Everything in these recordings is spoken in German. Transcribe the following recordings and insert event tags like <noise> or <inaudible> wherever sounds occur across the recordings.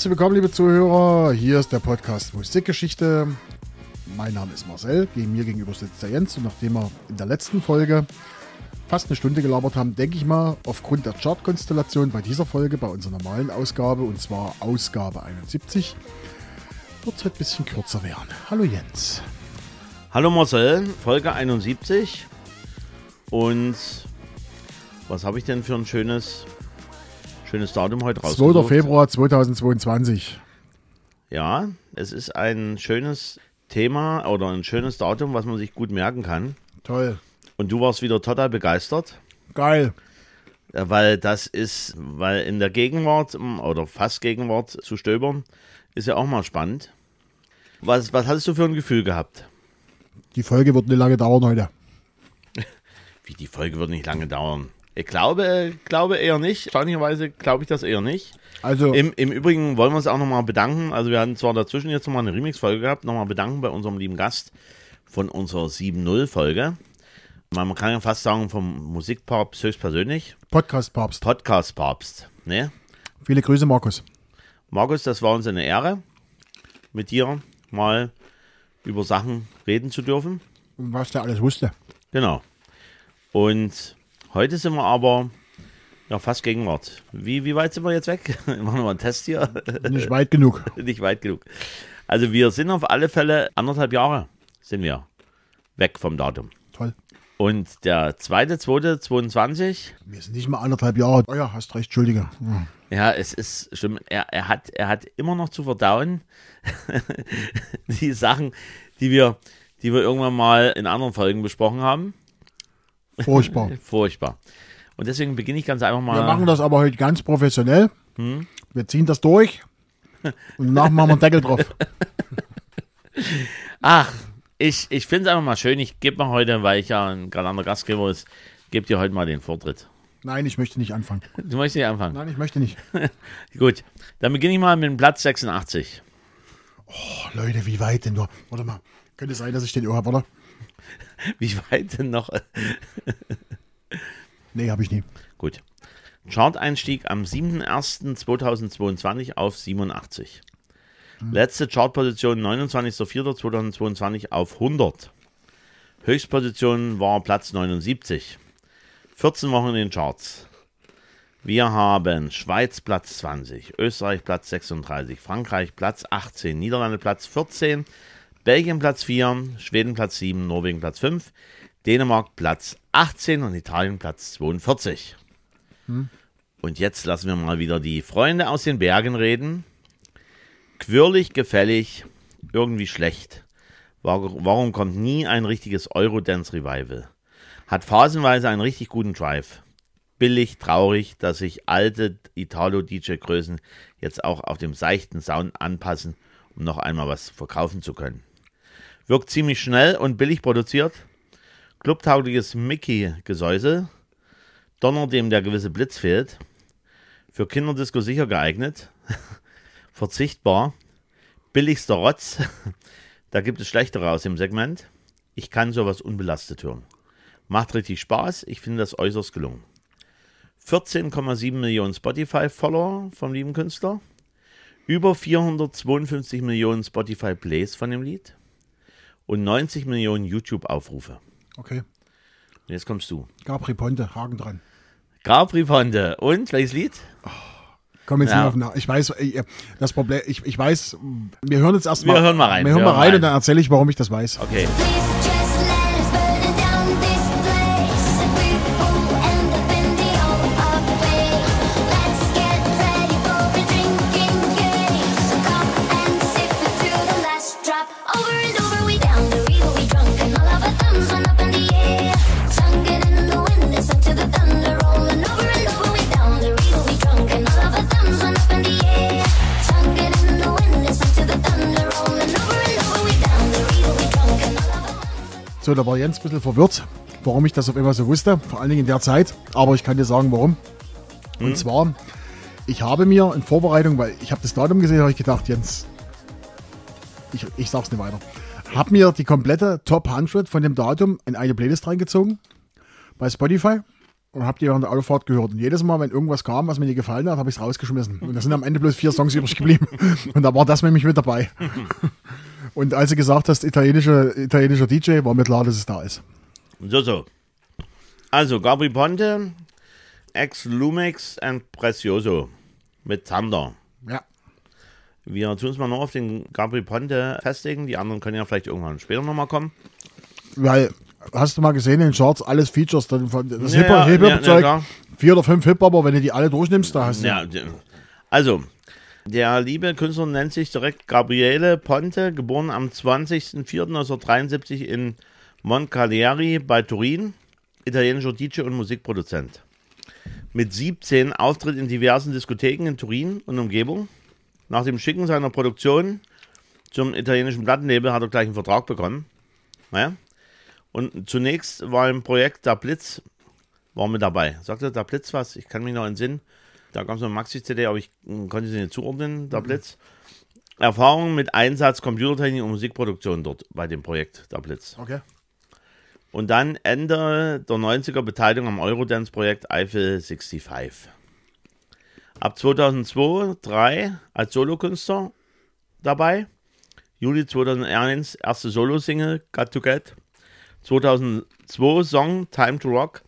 Herzlich willkommen, liebe Zuhörer. Hier ist der Podcast Musikgeschichte. Mein Name ist Marcel. Gegen mir gegenüber sitzt der Jens. Und nachdem wir in der letzten Folge fast eine Stunde gelabert haben, denke ich mal, aufgrund der Chartkonstellation bei dieser Folge, bei unserer normalen Ausgabe, und zwar Ausgabe 71, wird es heute ein bisschen kürzer werden. Hallo Jens. Hallo Marcel, Folge 71. Und was habe ich denn für ein schönes, schönes Datum heute 2. rausgesucht? Februar 2022. Ja, es ist ein schönes Thema oder ein schönes Datum, was man sich gut merken kann. Toll. Und du warst wieder total begeistert, Geil. weil das ist, weil in der Gegenwart m, oder fast Gegenwart zu stöbern, ist ja auch mal spannend. Was, was hattest du für ein Gefühl gehabt? Die Folge wird nicht lange dauern heute. <laughs> Wie, die Folge wird nicht lange dauern. Ich glaube, glaube eher nicht. Erstaunlicherweise glaube ich das eher nicht. Also, Im, Im Übrigen wollen wir uns auch nochmal bedanken. Also wir hatten zwar dazwischen jetzt nochmal eine Remix-Folge gehabt, nochmal bedanken bei unserem lieben Gast von unserer 7.0-Folge. Man kann ja fast sagen, vom Musikpapst höchstpersönlich. Podcast-Papst. Podcast-Papst. Ne? Viele Grüße, Markus. Markus, das war uns eine Ehre, mit dir mal über Sachen reden zu dürfen. Und was der alles wusste. Genau. Und heute sind wir aber ja, fast Gegenwart. Wie, wie weit sind wir jetzt weg? <laughs> Machen wir mal einen Test hier. Nicht weit genug. <laughs> Nicht weit genug. Also wir sind auf alle Fälle anderthalb Jahre sind wir weg vom Datum. Toll. Und der zweite, zweite, 22, Wir sind nicht mal anderthalb Jahre. Oh ja, hast recht, Entschuldige. Ja. ja, es ist stimmt, er, er, hat, er hat immer noch zu verdauen <laughs> die Sachen, die wir, die wir irgendwann mal in anderen Folgen besprochen haben. Furchtbar. <laughs> Furchtbar. Und deswegen beginne ich ganz einfach mal. Wir machen das aber heute ganz professionell. Hm? Wir ziehen das durch. Und danach machen wir einen Deckel drauf. <laughs> Ach, ich, ich finde es einfach mal schön. Ich gebe mal heute, weil ich ja ein galanter Gastgeber ist, gebe dir heute mal den Vortritt. Nein, ich möchte nicht anfangen. Du möchtest nicht anfangen. Nein, ich möchte nicht. <laughs> Gut, dann beginne ich mal mit dem Platz 86. Oh, Leute, wie weit denn nur? Warte mal. Könnte sein, dass ich den Ohr habe, oder? <laughs> Wie weit denn noch? <laughs> Nee, habe ich nie. Gut. Chart-Einstieg am 7.01.2022 auf 87. Letzte Chartposition 29.04.2022 auf 100. Höchstposition war Platz 79. 14 Wochen in den Charts. Wir haben Schweiz Platz 20, Österreich Platz 36, Frankreich Platz 18, Niederlande Platz 14, Belgien Platz 4, Schweden Platz 7, Norwegen Platz 5, Dänemark Platz 18 und Italien Platz 42. Und jetzt lassen wir mal wieder die Freunde aus den Bergen reden. Quirlig, gefällig, irgendwie schlecht. Warum warum kommt nie ein richtiges Eurodance-Revival? Hat phasenweise einen richtig guten Drive. Billig, traurig, dass sich alte Italo-DJ-Größen jetzt auch auf dem seichten Sound anpassen, um noch einmal was verkaufen zu können. Wirkt ziemlich schnell und billig produziert. Clubtaugliches Mickey-Gesäusel. Donner, dem der gewisse Blitz fehlt. Für Kinderdisco sicher geeignet. <laughs> Verzichtbar. Billigster Rotz. <laughs> Da gibt es schlechtere aus dem Segment. Ich kann sowas unbelastet hören. Macht richtig Spaß. Ich finde das äußerst gelungen. 14,7 Millionen Spotify-Follower vom lieben Künstler. Über 452 Millionen Spotify-Plays von dem Lied. Und 90 Millionen YouTube-Aufrufe. Okay. Und jetzt kommst du. Capri Ponte, Haken dran. Capri Ponte. Und welches Lied? Komm jetzt Ja. nicht auf nach. Ich weiß, äh, das Problem, ich, ich weiß, wir hören jetzt erstmal. Wir hören mal rein. Wir hören mal rein und dann erzähle ich, warum ich das weiß. Okay. So, da war Jens ein bisschen verwirrt, warum ich das auf einmal so wusste. Vor allen Dingen in der Zeit. Aber ich kann dir sagen, warum. Und zwar, ich habe mir in Vorbereitung, weil ich habe das Datum gesehen, habe ich gedacht, Jens, ich, ich sag's nicht weiter. Habe mir die komplette Top 100 von dem Datum in eine Playlist reingezogen bei Spotify. und habe die während der Autofahrt gehört. Und jedes Mal, wenn irgendwas kam, was mir nicht gefallen hat, habe ich es rausgeschmissen. Und da sind am Ende bloß vier Songs <laughs> übrig geblieben. Und da war das nämlich mit dabei. <laughs> Und als du gesagt hast, italienischer, italienischer DJ, war mir klar, dass es da ist. So, so. Also, Gabri Ponte, Ex Lumex and Precioso mit Thunder. Ja. Wir tun uns mal noch auf den Gabri Ponte festlegen. Die anderen können ja vielleicht irgendwann später nochmal kommen. Weil, hast du mal gesehen in den Charts, alles Features, dann von das Ja, ja, Hip-Hop- ja, Hip-Hop-Zeug, ja, klar. vier oder fünf Hip-Hopper, wenn du die alle durchnimmst, da hast du. Ja, also, der liebe Künstler nennt sich direkt Gabriele Ponte, geboren am 20.04.1973 in Moncalieri bei Turin, italienischer DJ und Musikproduzent. Mit 17 Auftritt in diversen Diskotheken in Turin und Umgebung. Nach dem Schicken seiner Produktion zum italienischen Plattenlabel hat er gleich einen Vertrag bekommen. Naja. Und zunächst war im Projekt Der Blitz war mit dabei. Sagte der Blitz was? Ich kann mich noch entsinnen. Da gab es eine Maxi-CD, aber ich mm, konnte sie nicht zuordnen, der Blitz. Erfahrung mit Einsatz Computertechnik und Musikproduktion dort bei dem Projekt, der Blitz. Okay. Und dann Ende der 90er Beteiligung am Eurodance-Projekt Eiffel 65. Ab 2002, 3 als Solokünstler dabei. Juli 2001 erste Solo-Single Got to Get. 2002 Song Time to Rock,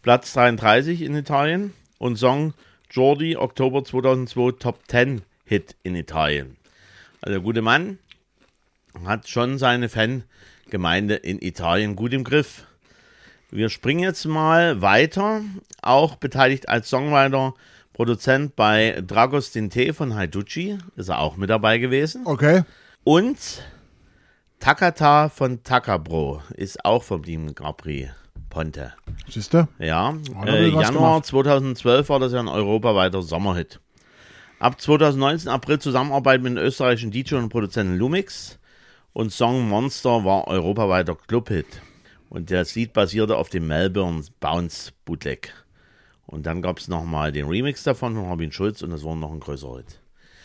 Platz 33 in Italien. Und Song Jordi, Oktober 2002 Top 10 Hit in Italien. Also der gute Mann hat schon seine Fangemeinde in Italien gut im Griff. Wir springen jetzt mal weiter. Auch beteiligt als Songwriter, Produzent bei Dragos Dinte von Haiducci, ist er auch mit dabei gewesen. Okay. Und Takata von Takabro ist auch verblieben, Gabri Ponte. Siehst du? Ja, äh, Januar gemacht. 2012 war das ja ein europaweiter Sommerhit. Ab 2019 April Zusammenarbeit mit dem österreichischen DJ und Produzenten Lumix und Song Monster war europaweiter Clubhit. Und das Lied basierte auf dem Melbourne Bounce Bootleg. Und dann gab es nochmal den Remix davon von Robin Schulz und das war noch ein größerer Hit.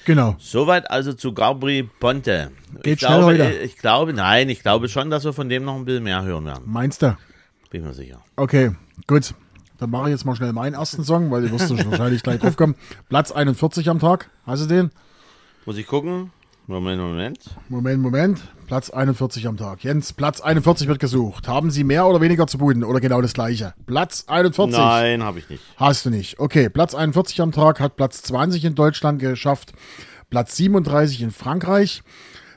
Genau. Soweit also zu Gabri Ponte. Geht ich schnell glaube, heute. Ich glaube, nein, ich glaube schon, dass wir von dem noch ein bisschen mehr hören werden. Meinst du? Bin mir sicher. Okay, gut. Dann mache ich jetzt mal schnell meinen ersten Song, weil du wirst wahrscheinlich gleich drauf kommen. Platz 41 am Tag. Hast du den? Muss ich gucken? Moment, Moment. Moment, Moment. Platz 41 am Tag. Jens, Platz 41 wird gesucht. Haben Sie mehr oder weniger zu bieten oder genau das gleiche? Platz 41. Nein, habe ich nicht. Hast du nicht. Okay, Platz 41 am Tag hat Platz 20 in Deutschland geschafft, Platz 37 in Frankreich.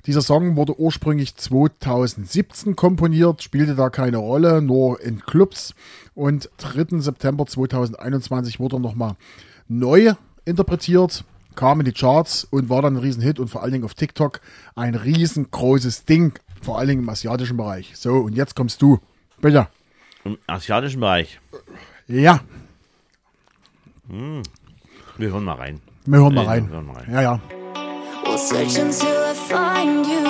Dieser Song wurde ursprünglich 2017 komponiert, spielte da keine Rolle, nur in Clubs. Und 3. September 2021 wurde er nochmal neu interpretiert, kam in die Charts und war dann ein Riesenhit und vor allen Dingen auf TikTok ein riesengroßes Ding, vor allen Dingen im asiatischen Bereich. So, und jetzt kommst du. Bitte. Im asiatischen Bereich. Ja, Wir hören mal rein. wir hören mal Äh, rein. wir hören mal rein. Ja, ja. Search until I find you.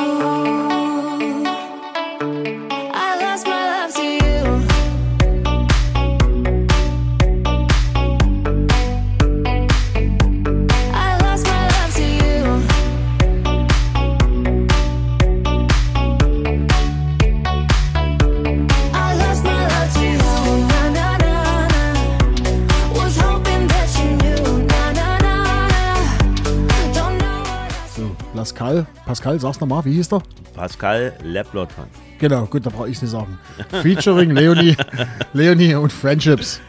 Pascal, Pascal, sag's nochmal, wie hieß der? Pascal Leploton. Genau, gut, da brauche ich nicht sagen. Featuring Leonie, <laughs> Leonie und Friendships.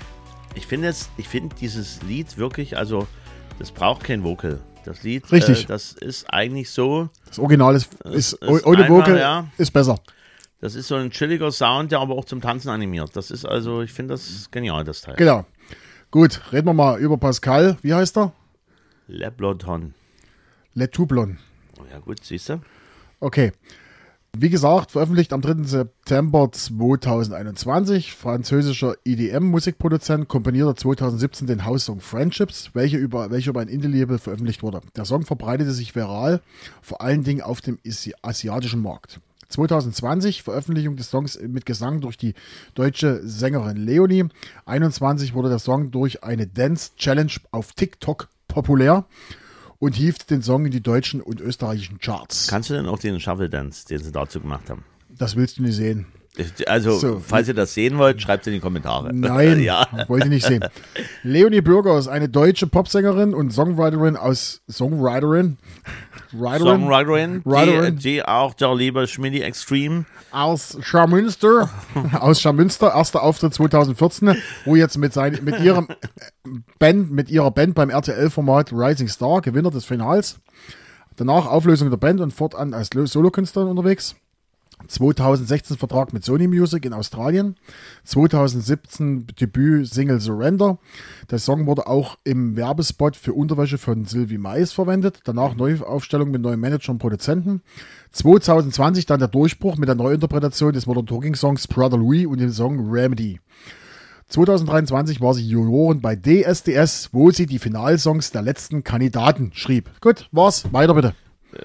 Ich finde es, ich finde dieses Lied wirklich, also das braucht kein Vocal. Das Lied, Richtig. Äh, das ist eigentlich so, Das Original ist, ist, ist ohne einfach, Vocal ja. ist besser. das ist so ein chilliger Sound, der aber auch zum Tanzen animiert. Das ist also, ich finde das genial, das Teil. Genau. Gut, reden wir mal über Pascal. Wie heißt er? Leploton. Le Toublon. Oh ja gut, siehst du? Okay. Wie gesagt, veröffentlicht am 3. September 2021. Französischer EDM-Musikproduzent komponierte 2017 den Haussong Friendships, welcher über, welcher über ein Indie-Label veröffentlicht wurde. Der Song verbreitete sich viral, vor allen Dingen auf dem Asi- asiatischen Markt. 2020 Veröffentlichung des Songs mit Gesang durch die deutsche Sängerin Leonie. 21 wurde der Song durch eine Dance Challenge auf TikTok populär und hieft den Song in die deutschen und österreichischen Charts. Kannst du denn auch den Shuffle Dance, den sie dazu gemacht haben? Das willst du nicht sehen. Also, So. falls ihr das sehen wollt, schreibt es in die Kommentare. Nein, <laughs> ja. wollte ich nicht sehen. Leonie Bürger ist eine deutsche Popsängerin und Songwriterin aus Songwriterin, Writerin Songwriterin, die, Writerin. die auch der liebe Schmidti Extreme. aus Scharmünster, <laughs> aus Scharmünster, erster Auftritt 2014, wo jetzt mit, sein, mit ihrem Band, mit ihrer Band beim RTL-Format Rising Star, Gewinner des Finals. Danach Auflösung der Band und fortan als Lo- Solokünstlerin unterwegs. 2016 Vertrag mit Sony Music in Australien. 2017 Debüt-Single Surrender. Der Song wurde auch im Werbespot für Unterwäsche von Sylvie Mais verwendet. Danach Neuaufstellung mit neuen Manager und Produzenten. 2020 dann der Durchbruch mit der Neuinterpretation des Modern Talking Songs Brother Louis und dem Song Remedy. 2023 war sie Jurorin bei DSDS, wo sie die Finalsongs der letzten Kandidaten schrieb. Gut, war's. Weiter bitte.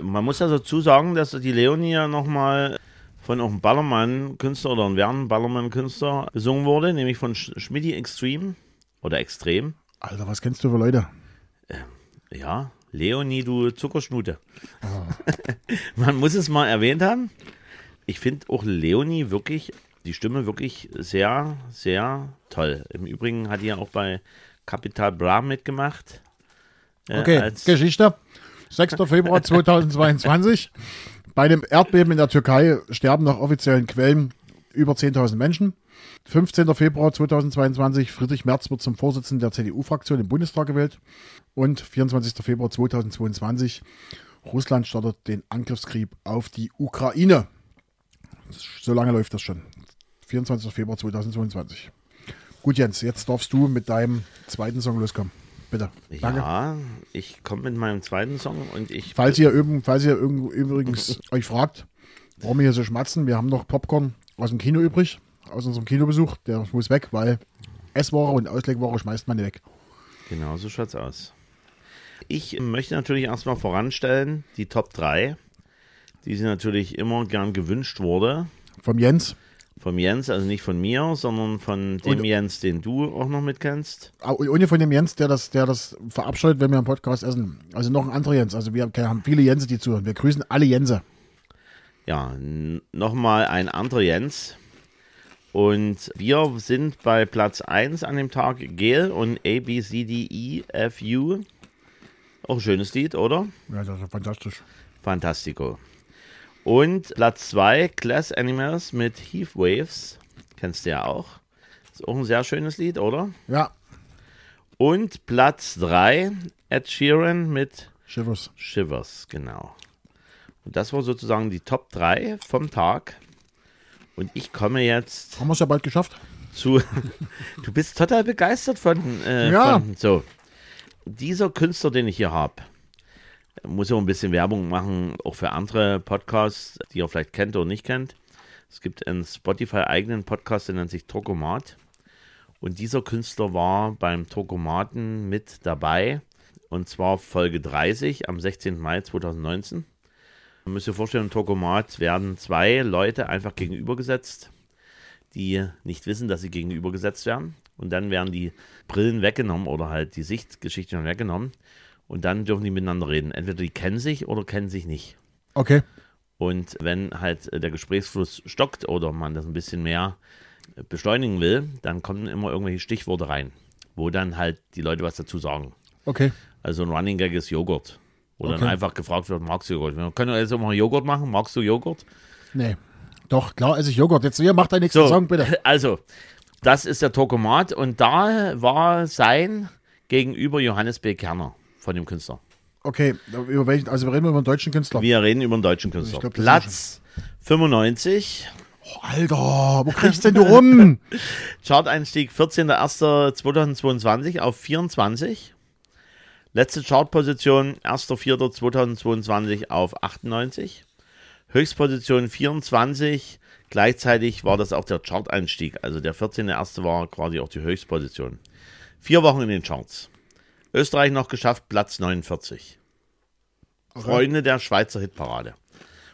Man muss ja dazu sagen, dass die Leonie ja nochmal von auch einem Ballermann-Künstler oder einem werden Ballermann-Künstler gesungen wurde, nämlich von Sch Schmidti Extreme oder Extrem. Alter, was kennst du für Leute? Ja, Leonie, du Zuckerschnute. <laughs> Man muss es mal erwähnt haben. Ich finde auch Leonie wirklich, die Stimme wirklich sehr, sehr toll. Im Übrigen hat die ja auch bei Capital Bra mitgemacht. Äh, Okay, als, Geschichte. 6. Februar <laughs> 2022. Bei dem Erdbeben in der Türkei sterben nach offiziellen Quellen über 10.000 Menschen. 15. Februar 2022, Friedrich Merz wird zum Vorsitzenden der CDU-Fraktion im Bundestag gewählt. Und 24. Februar 2022, Russland startet den Angriffskrieg auf die Ukraine. So lange läuft das schon. 24. Februar 2022. Gut, Jens, jetzt darfst du mit deinem zweiten Song loskommen. Bitte. Danke. ja, ich komme mit meinem zweiten Song und ich. Falls ihr, irgend, falls ihr übrigens <laughs> euch fragt, warum wir hier so schmatzen, wir haben noch Popcorn aus dem Kino übrig, aus unserem Kinobesuch. Der muss weg, weil Essware und Auslegware schmeißt man weg. Genau, so schaut's aus. Ich möchte natürlich erstmal voranstellen, die Top 3, die sie natürlich immer gern gewünscht wurde. Vom Jens, Vom Jens, also nicht von mir, sondern von dem Und- Jens, den du auch noch mitkennst. au- ohne von dem Jens, der das, der das verabscheut, wenn wir im Podcast essen. Also noch ein anderer Jens. Also wir haben viele Jense, die zuhören. Wir grüßen alle Jense. Ja, nochmal ein anderer Jens. Und wir sind bei Platz 1 an dem Tag Gel und A, B, C, D, E, F, U. Auch ein schönes Lied, oder? Ja, das ist fantastisch. Fantastico. Und Platz 2, Class Animals mit Heath Waves. Kennst du ja auch. Ist auch ein sehr schönes Lied, oder? Ja, Und Platz 3, Ed Sheeran mit Schiffers. Shivers, genau. Und das war sozusagen die Top 3 vom Tag. Und ich komme jetzt Haben wir es ja bald geschafft? zu. <laughs> Du bist total begeistert von. Äh, Ja. Von, so. Dieser Künstler, den ich hier habe, muss ja ein bisschen Werbung machen, auch für andere Podcasts, die ihr vielleicht kennt oder nicht kennt. Es gibt einen Spotify-eigenen Podcast, der nennt sich Tokomat. Und dieser Künstler war beim Tokomaten mit dabei. Und zwar Folge 30 am 16. Mai 2019. Man muss sich vorstellen, im Tokomat werden zwei Leute einfach gegenübergesetzt, die nicht wissen, dass sie gegenübergesetzt werden. Und dann werden die Brillen weggenommen oder halt die Sichtgeschichte weggenommen. Und dann dürfen die miteinander reden. Entweder die kennen sich oder kennen sich nicht. Okay. Und wenn halt äh, der Gesprächsfluss stockt oder man das ein bisschen mehr beschleunigen will, dann kommen immer irgendwelche Stichworte rein, wo dann halt die Leute was dazu sagen. Okay. Also ein Running Gag ist Joghurt. Wo dann Okay. einfach gefragt wird, magst du Joghurt? Wir können jetzt auch mal Joghurt machen. Magst du Joghurt? Nee. Doch, klar esse ich Joghurt. Jetzt hier, mach deinen nächsten So, Song, bitte. <laughs> Also, das ist der Tokomat und da war sein Gegenüber Johannes B. Kerner von dem Künstler. Okay, über welchen, also wir reden über einen deutschen Künstler. Wir reden über einen deutschen Künstler. Glaub, Platz 95, Oh, Alter, wo kriegst denn du rum? <laughs> Chart-Einstieg 14.01.2022 auf 24. Letzte Chartposition 1.04.2022 auf 98. Höchstposition 24. Gleichzeitig war das auch der Chart-Einstieg. Also der 14.01. war quasi auch die Höchstposition. Vier Wochen in den Charts. Österreich noch geschafft, Platz 49. Freunde der Schweizer Hitparade.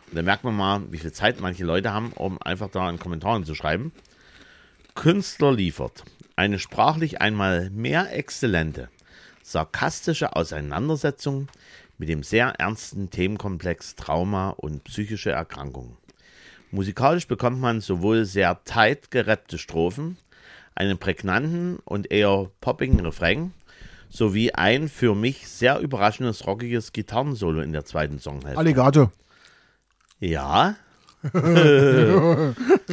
Und da merkt man mal, wie viel Zeit manche Leute haben, um einfach da in Kommentaren zu schreiben. Künstler liefert eine sprachlich einmal mehr exzellente, sarkastische Auseinandersetzung mit dem sehr ernsten Themenkomplex Trauma und psychische Erkrankungen. Musikalisch bekommt man sowohl sehr tight gerappte Strophen, einen prägnanten und eher poppigen Refrain, sowie ein für mich sehr überraschendes rockiges Gitarrensolo in der zweiten Songhälfte. Alligator. Ja. <laughs>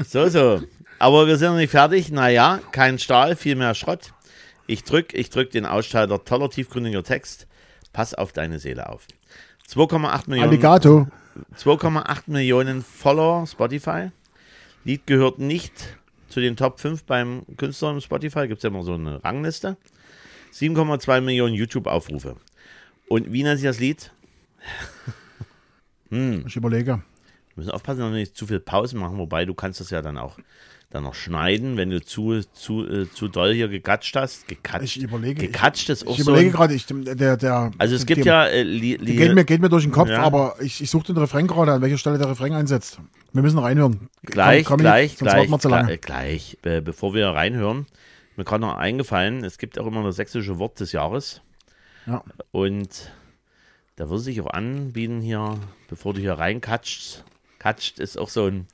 so, so. Aber wir sind noch nicht fertig. Naja, kein Stahl, viel mehr Schrott. Ich drück, ich drück den Ausschalter. Toller, tiefgründiger Text. Pass auf deine Seele auf. 2,8 Millionen, Alligator. 2,8 Millionen Follower Spotify. Lied gehört nicht zu den Top 5 beim Künstler im Spotify. Gibt es ja immer so eine Rangliste. 7,2 Millionen YouTube-Aufrufe. Und wie nennt sich das Lied? <laughs> Ich überlege. Wir müssen aufpassen, dass wir nicht zu viel Pausen machen, wobei du kannst das ja dann auch dann noch schneiden, wenn du zu, zu, äh, zu doll hier gekatscht hast. Gekatscht, Ich überlege. gekatscht ist auch Ich so. überlege gerade, ich, der, der, also es gibt der, ja äh, Li, Li, Geht mir, geht mir durch den Kopf, Ja. aber ich, ich suche den Refrain gerade, an welcher Stelle der Refrain einsetzt. Wir müssen reinhören. gleich, Komm, komm, gleich, lange. gleich, gleich. Äh, bevor wir reinhören, mir gerade noch eingefallen, es gibt auch immer das sächsische Wort des Jahres Ja. und da würde sich auch anbieten hier, bevor du hier reinkatscht, katscht ist auch so ein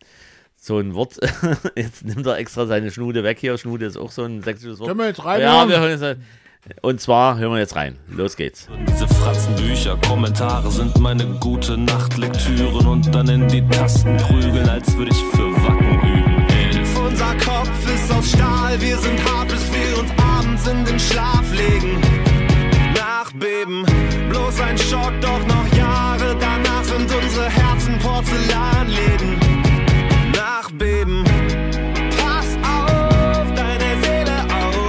so ein Wort. <laughs> Jetzt nimmt er extra seine Schnude weg hier. Schnude ist auch so ein sächsisches Wort. Können wir jetzt Ja, reinhören? wir hören jetzt. rein. Und zwar hören wir jetzt rein. Los geht's. Diese Fratzenbücher, Kommentare sind meine gute Nachtlektüren und dann in die Tasten prügeln, als würde ich für aus Stahl, wir sind hart, bis wir uns abends in den Schlaf legen. Nachbeben, bloß ein Schock, doch noch Jahre danach sind unsere Herzen Porzellanläden. Nachbeben, pass auf deine Seele auf.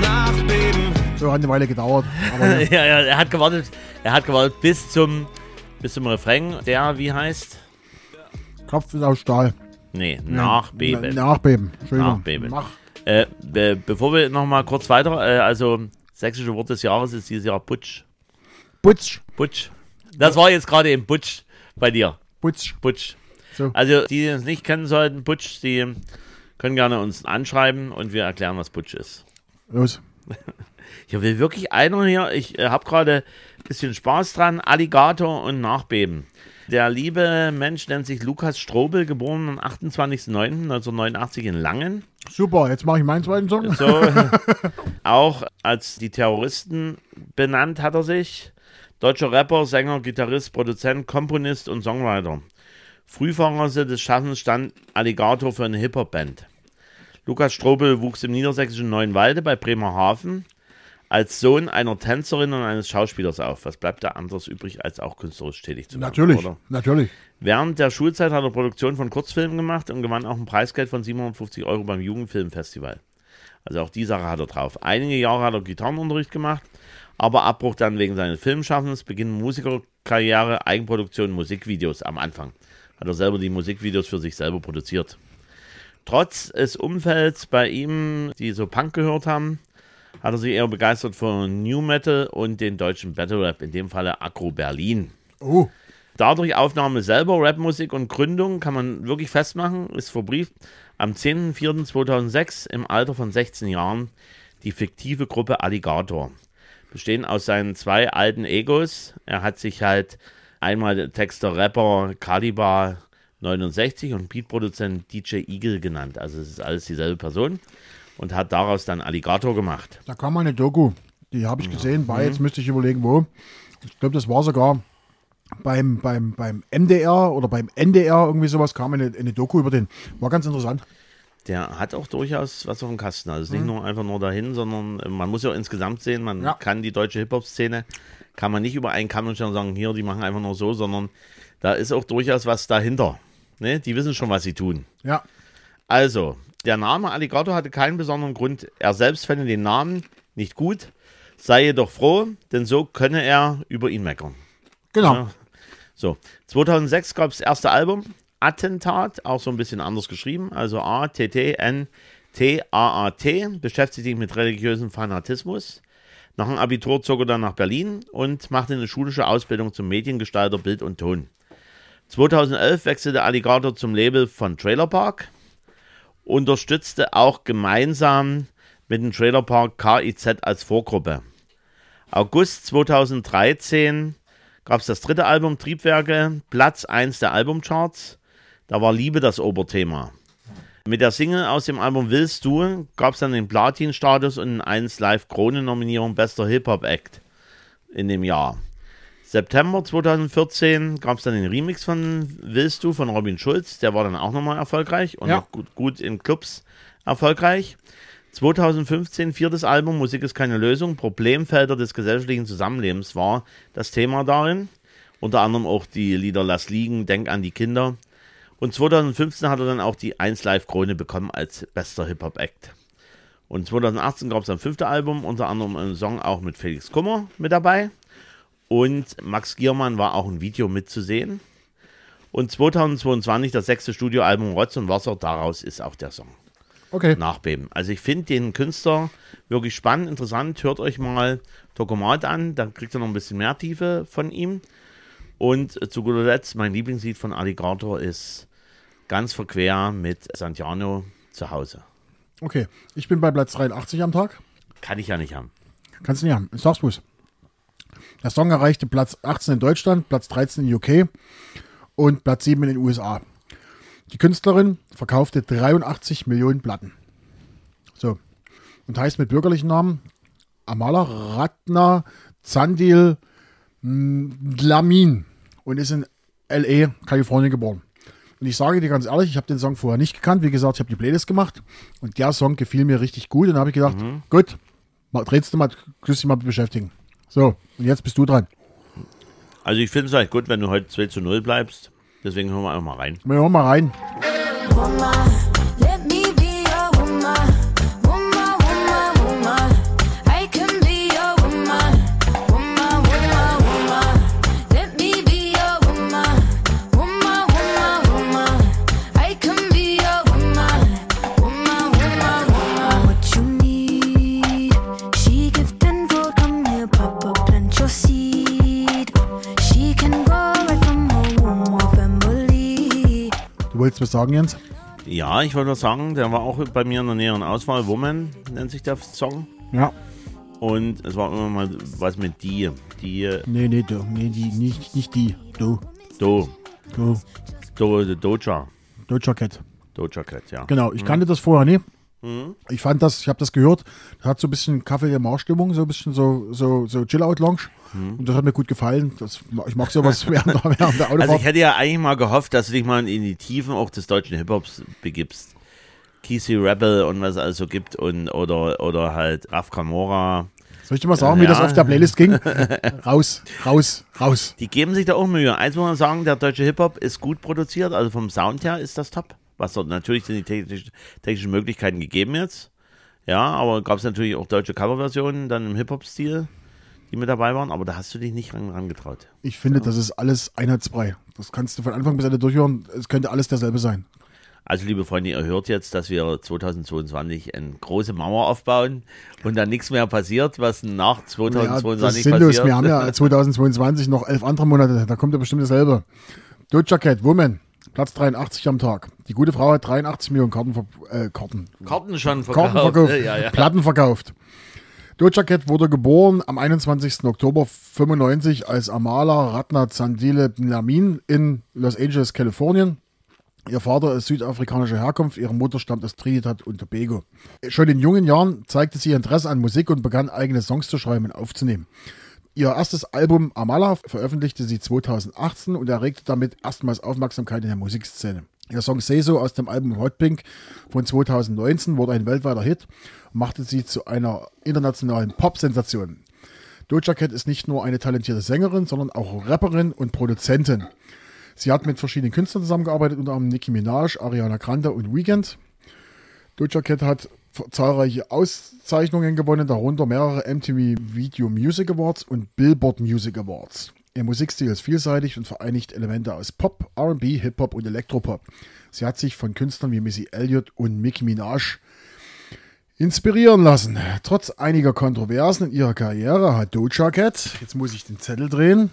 Nachbeben. So hat eine Weile gedauert. Aber <laughs> ja, ja, er hat gewartet. Er hat gewartet bis zum bis zum Refrain. Der wie heißt? Kopf ist aus Stahl. Nee, Nachbeben. Na- Nachbeben. Entschuldigung. Nachbeben. Nach, Äh, be bevor wir noch mal kurz weiter, äh, also sächsische Wort des Jahres ist dieses Jahr Butsch. Butsch. Butsch. Das war jetzt gerade im Butsch bei dir. Butsch. Butsch. So. Also die, die es nicht kennen sollten, Butsch, die können gerne uns anschreiben und wir erklären, was Butsch ist. Los. <laughs> Hier will wirklich einer hier, ich äh, habe gerade ein bisschen Spaß dran, Alligator und Nachbeben. Der liebe Mensch nennt sich Lukas Strobel, geboren am 28.09.1989 in Langen. Super, jetzt mache ich meinen zweiten Song. So, <laughs> auch als die Terroristen benannt hat er sich. Deutscher Rapper, Sänger, Gitarrist, Produzent, Komponist und Songwriter. Frühphase des Schaffens stand Alligator für eine Hip-Hop-Band. Lukas Strobel wuchs im niedersächsischen Neuenwalde bei Bremerhaven als Sohn einer Tänzerin und eines Schauspielers auf. Was bleibt da anderes übrig, als auch künstlerisch tätig zu werden? Natürlich, Oder? natürlich. Während der Schulzeit hat er Produktion von Kurzfilmen gemacht und gewann auch ein Preisgeld von 750 Euro beim Jugendfilmfestival. Also auch die Sache hat er drauf. Einige Jahre hat er Gitarrenunterricht gemacht, aber Abbruch dann wegen seines Filmschaffens, Beginn Musikerkarriere, Eigenproduktion, Musikvideos am Anfang. Hat er selber die Musikvideos für sich selber produziert. Trotz des Umfelds bei ihm, die so Punk gehört haben, hat er sich eher begeistert von New Metal und den deutschen Battle Rap, in dem Falle Agro Berlin. Oh, Dadurch Aufnahme selber, Rapmusik und Gründung kann man wirklich festmachen, ist verbrieft am 10.04.2006 im Alter von 16 Jahren die fiktive Gruppe Alligator. Bestehen aus seinen zwei alten Egos. Er hat sich halt einmal Texter, Rapper Kalibar 69 und Beatproduzent DJ Eagle genannt. Also es ist alles dieselbe Person und hat daraus dann Alligator gemacht. da kam mal eine Doku. Die habe ich gesehen. Mhm. War jetzt müsste ich überlegen, wo. Ich glaube, das war sogar beim, beim, beim MDR oder beim NDR, irgendwie sowas, kam eine, eine Doku über den. War ganz interessant. Der hat auch durchaus was auf dem Kasten. Also nicht nur einfach nur dahin, sondern äh, man muss ja auch insgesamt sehen, man Ja. kann die deutsche Hip-Hop-Szene, kann man nicht über einen Kamm und sagen, hier, die machen einfach nur so, sondern da ist auch durchaus was dahinter. Ne? Die wissen schon, was sie tun. Ja, Also, der Name Alligator hatte keinen besonderen Grund. Er selbst fände den Namen nicht gut, sei jedoch froh, denn so könne er über ihn meckern. genau. Ja. So, 2006 gab es das erste Album, Attentat, auch so ein bisschen anders geschrieben, also A-T-T-N-T-A-A-T, beschäftigt sich mit religiösem Fanatismus. Nach dem Abitur zog er dann nach Berlin und machte eine schulische Ausbildung zum Mediengestalter Bild und Ton. 2011 wechselte Alligator zum Label von Trailer Park, unterstützte auch gemeinsam mit dem Trailer Park KIZ als Vorgruppe. August 2013 gab es das dritte Album, Triebwerke, Platz 1 der Albumcharts. Da war Liebe das Oberthema. Mit der Single aus dem Album Willst du gab es dann den Platin-Status und eine 1 Live Krone-Nominierung Bester Hip-Hop-Act in dem Jahr. September 2014 gab es dann den Remix von Willst du von Robin Schulz. Der war dann auch nochmal erfolgreich und Ja. auch gut, gut in Clubs erfolgreich. 2015 viertes Album Musik ist keine Lösung. Problemfelder des gesellschaftlichen Zusammenlebens war das Thema darin. Unter anderem auch die Lieder Lass liegen, Denk an die Kinder. Und 2015 hat er dann auch die 1 Live Krone bekommen als bester Hip-Hop-Act. Und 2018 gab es ein fünftes Album, unter anderem einen Song auch mit Felix Kummer mit dabei. Und Max Giermann war auch ein Video mitzusehen. Und 2022 das sechste Studioalbum Rotz und Wasser, daraus ist auch der Song Okay. Nachbeben. Also ich finde den Künstler wirklich spannend, interessant. Hört euch mal Dokumat an, dann kriegt ihr noch ein bisschen mehr Tiefe von ihm. Und zu guter Letzt, mein Lieblingslied von Alligator ist ganz verquer mit Santiano zu Hause. Okay. Ich bin bei Platz 83 am Tag. Kann ich ja nicht haben. Kannst du nicht haben. Ich sag's bloß. Der Song erreichte Platz 18 in Deutschland, Platz 13 in UK und Platz 7 in den USA. Die Künstlerin verkaufte 83 Millionen Platten. So. Und heißt mit bürgerlichen Namen Amala Ratna Zandil Lamin und ist in L.A., Kalifornien geboren. Und ich sage dir ganz ehrlich, ich habe den Song vorher nicht gekannt. Wie gesagt, ich habe die Playlist gemacht und der Song gefiel mir richtig gut. Und da habe ich gedacht, gut, mal, drehst du mal, küsst dich mal beschäftigen. So, und jetzt bist du dran. Also ich finde es halt gut, wenn du heute 2 zu 0 bleibst. Deswegen hören wir einfach mal rein. Wir hören mal rein. Woman, was sagen, Jens? Ja, ich wollte nur sagen, der war auch bei mir in der näheren Auswahl. Woman nennt sich der Song. Ja. Und es war immer mal was mit die. Die Nee, nee, du. Nee, die, nicht, nicht die. Du. Do. Du. Do, Doja. Deutscher Cat. Doja Cat, ja. Genau, ich kannte das vorher nie. Ich fand das, ich habe das gehört, das hat so ein bisschen Kaffee der Marstimmung, so ein bisschen so, so, so Chill-Out-Lounge. Und das hat mir gut gefallen. Das, ich mag sowas <laughs> während, der- während der Also Autofahrt. ich hätte ja eigentlich mal gehofft, dass du dich mal in die Tiefen auch des deutschen Hip-Hops begibst. Kesey Rebel und was es also gibt und oder oder halt Raf Camora. Soll ich dir mal sagen, wie das Ja. auf der Playlist ging? <laughs> raus, raus, raus. Die geben sich da auch Mühe. Eins muss man sagen, der deutsche Hip-Hop ist gut produziert, also vom Sound her ist das top. Was dort natürlich sind die technisch, technischen Möglichkeiten gegeben jetzt. Ja, aber gab es natürlich auch deutsche Coverversionen dann im Hip-Hop-Stil, die mit dabei waren, aber da hast du dich nicht ran, rangetraut. Ich finde, das ist alles einheitsbrei. Das kannst du von Anfang bis Ende durchhören. Es könnte alles derselbe sein. Also, liebe Freunde, ihr hört jetzt, dass wir 2022 eine große Mauer aufbauen und dann nichts mehr passiert, was nach Ja, 2022 das ist sinnlos. passiert. Wir haben ja <laughs> 2022 noch elf andere Monate. Da kommt ja bestimmt dasselbe. Doja Cat, Woman, Platz 83 am Tag. Die gute Frau hat 83 Millionen Karten, ver äh, Karten, Karten schon verkauft. Karten verkauft, Ja, ja. Platten verkauft. Doja Cat wurde geboren am 21. Oktober 95 als Amala Ratna Zandile Lamin in Los Angeles, Kalifornien. Ihr Vater ist südafrikanischer Herkunft, ihre Mutter stammt aus Trinidad und Tobago. Schon in jungen Jahren zeigte sie Interesse an Musik und begann eigene Songs zu schreiben und aufzunehmen. Ihr erstes Album Amala veröffentlichte sie 2018 und erregte damit erstmals Aufmerksamkeit in der Musikszene. Ihr Song Say So aus dem Album Hot Pink von 2019 wurde ein weltweiter Hit und machte sie zu einer internationalen Pop-Sensation. Doja Cat ist nicht nur eine talentierte Sängerin, sondern auch Rapperin und Produzentin. Sie hat mit verschiedenen Künstlern zusammengearbeitet, unter anderem Nicki Minaj, Ariana Grande und Weekend. Doja Cat hat zahlreiche Auszeichnungen gewonnen, darunter mehrere MTV Video Music Awards und Billboard Music Awards. Ihr Musikstil ist vielseitig und vereinigt Elemente aus Pop, R&B, Hip-Hop und Elektropop. Sie hat sich von Künstlern wie Missy Elliott und Nicki Minaj inspirieren lassen. Trotz einiger Kontroversen in ihrer Karriere hat Doja Cat, jetzt muss ich den Zettel drehen,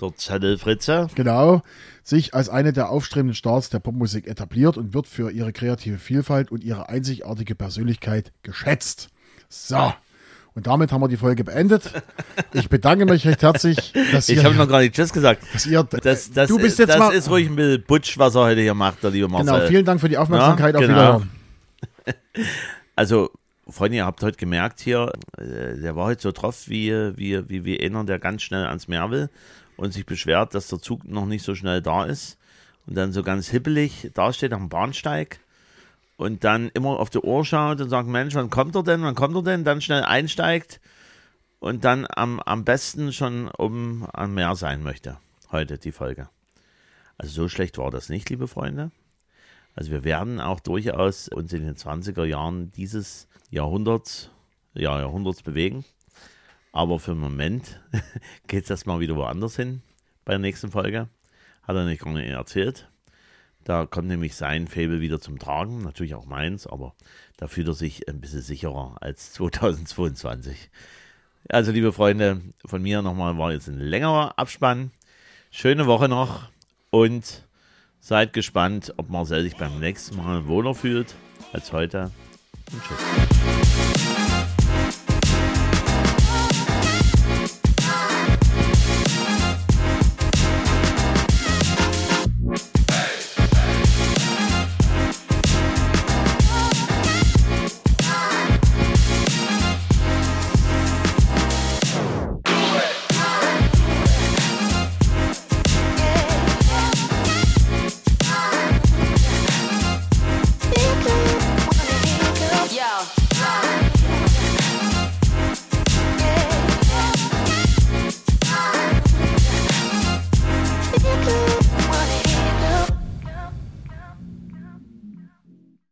Der Zettelfritze. genau, sich als eine der aufstrebenden Stars der Popmusik etabliert und wird für ihre kreative Vielfalt und ihre einzigartige Persönlichkeit geschätzt. So. Und damit haben wir die Folge beendet. Ich bedanke mich recht herzlich, dass Ich ihr, habe noch gar nicht Tschüss gesagt. dass ihr Das, das, du bist ist, jetzt das mal. ist ruhig ein bisschen Butsch, was er heute hier macht, der liebe Marcel. genau, vielen Dank für die Aufmerksamkeit. Ja, auf genau. Wiederhören. <laughs> Also, Freunde, ihr habt heute gemerkt hier, äh, der war heute so drauf wie, wie, wie, wie einer, der ganz schnell ans Meer will und sich beschwert, dass der Zug noch nicht so schnell da ist und dann so ganz hippelig dasteht am Bahnsteig und dann immer auf die Uhr schaut und sagt, Mensch, wann kommt er denn, wann kommt er denn, dann schnell einsteigt und dann am, am besten schon oben am Meer sein möchte. Heute die Folge. Also so schlecht war das nicht, liebe Freunde. Also wir werden auch durchaus uns in den 20er Jahren dieses Jahrhunderts, ja, Jahrhunderts bewegen. Aber für den Moment <laughs> geht es erstmal wieder woanders hin bei der nächsten Folge. Hat er nicht nicht erzählt. Da kommt nämlich sein Fable wieder zum Tragen, natürlich auch meins, aber da fühlt er sich ein bisschen sicherer als <laughs> 2022. Also, liebe Freunde, von mir nochmal war jetzt ein längerer Abspann. Schöne Woche noch und seid gespannt, ob Marcel sich beim nächsten Mal wohler fühlt als heute. Und tschüss.